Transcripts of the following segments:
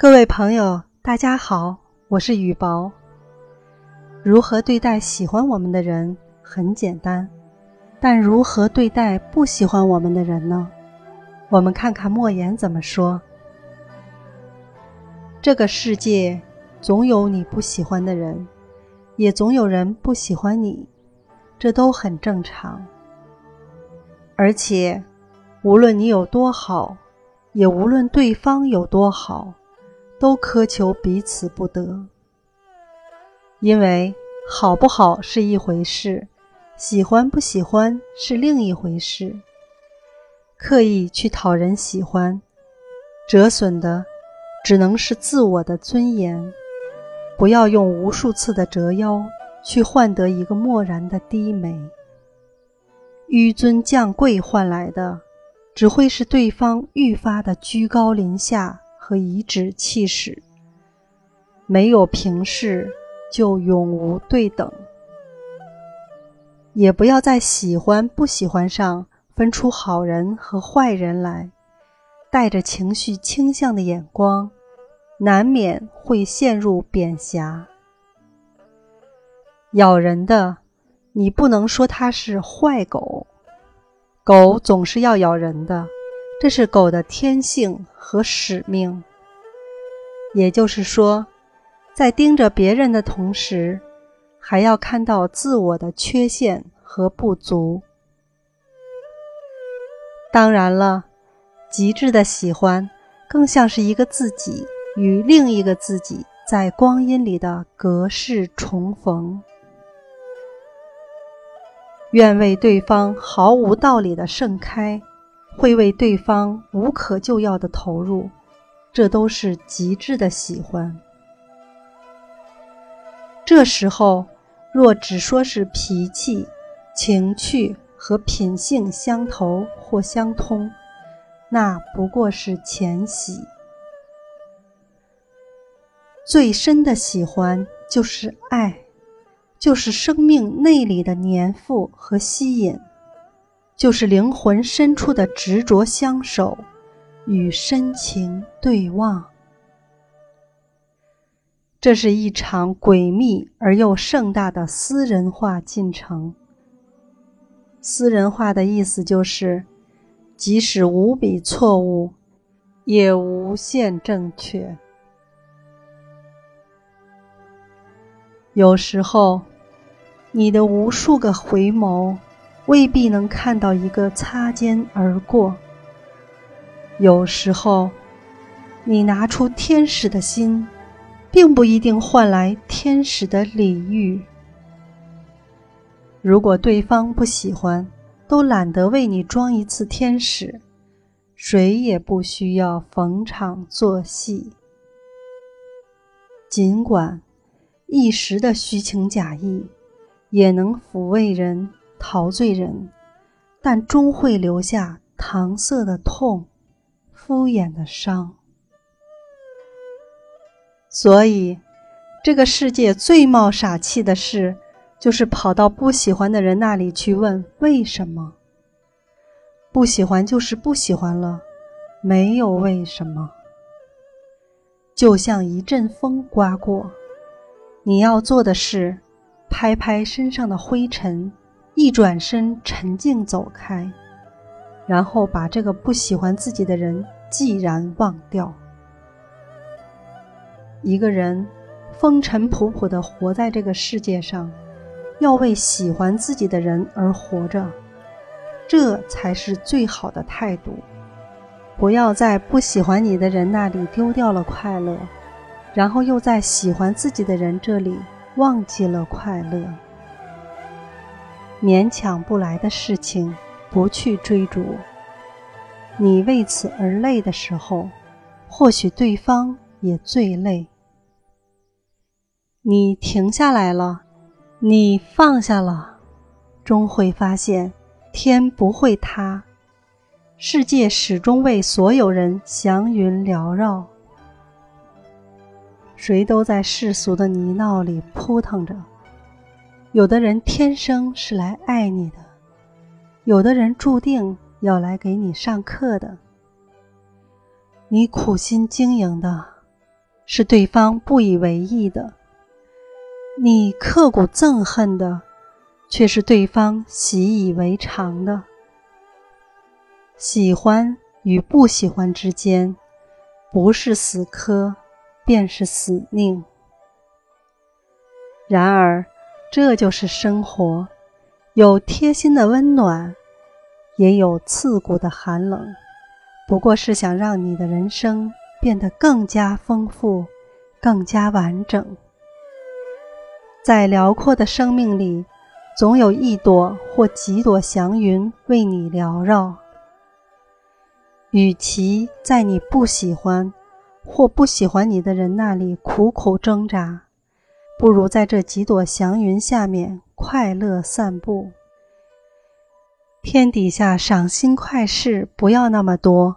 各位朋友，大家好，我是雨薄。如何对待喜欢我们的人很简单，但如何对待不喜欢我们的人呢？我们看看莫言怎么说：“这个世界总有你不喜欢的人，也总有人不喜欢你，这都很正常。而且，无论你有多好，也无论对方有多好。”都苛求彼此不得，因为好不好是一回事，喜欢不喜欢是另一回事。刻意去讨人喜欢，折损的只能是自我的尊严。不要用无数次的折腰去换得一个漠然的低眉，纡尊降贵换来的，只会是对方愈发的居高临下。和颐指气使，没有平视，就永无对等。也不要在喜欢不喜欢上分出好人和坏人来，带着情绪倾向的眼光，难免会陷入贬狭。咬人的，你不能说它是坏狗，狗总是要咬人的。这是狗的天性和使命。也就是说，在盯着别人的同时，还要看到自我的缺陷和不足。当然了，极致的喜欢，更像是一个自己与另一个自己在光阴里的隔世重逢。愿为对方毫无道理的盛开。会为对方无可救药的投入，这都是极致的喜欢。这时候，若只说是脾气、情趣和品性相投或相通，那不过是浅喜。最深的喜欢就是爱，就是生命内里的粘附和吸引。就是灵魂深处的执着相守，与深情对望。这是一场诡秘而又盛大的私人化进程。私人化的意思就是，即使无比错误，也无限正确。有时候，你的无数个回眸。未必能看到一个擦肩而过。有时候，你拿出天使的心，并不一定换来天使的礼遇。如果对方不喜欢，都懒得为你装一次天使，谁也不需要逢场作戏。尽管一时的虚情假意，也能抚慰人。陶醉人，但终会留下搪塞的痛、敷衍的伤。所以，这个世界最冒傻气的事，就是跑到不喜欢的人那里去问为什么。不喜欢就是不喜欢了，没有为什么。就像一阵风刮过，你要做的是拍拍身上的灰尘。一转身，沉静走开，然后把这个不喜欢自己的人既然忘掉。一个人风尘仆仆地活在这个世界上，要为喜欢自己的人而活着，这才是最好的态度。不要在不喜欢你的人那里丢掉了快乐，然后又在喜欢自己的人这里忘记了快乐。勉强不来的事情，不去追逐。你为此而累的时候，或许对方也最累。你停下来了，你放下了，终会发现天不会塌，世界始终为所有人祥云缭绕。谁都在世俗的泥淖里扑腾着。有的人天生是来爱你的，有的人注定要来给你上课的。你苦心经营的，是对方不以为意的；你刻骨憎恨的，却是对方习以为常的。喜欢与不喜欢之间，不是死磕，便是死拧。然而，这就是生活，有贴心的温暖，也有刺骨的寒冷。不过是想让你的人生变得更加丰富，更加完整。在辽阔的生命里，总有一朵或几朵祥云为你缭绕。与其在你不喜欢或不喜欢你的人那里苦苦挣扎，不如在这几朵祥云下面快乐散步。天底下赏心快事不要那么多，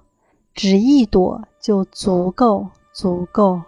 只一朵就足够，足够。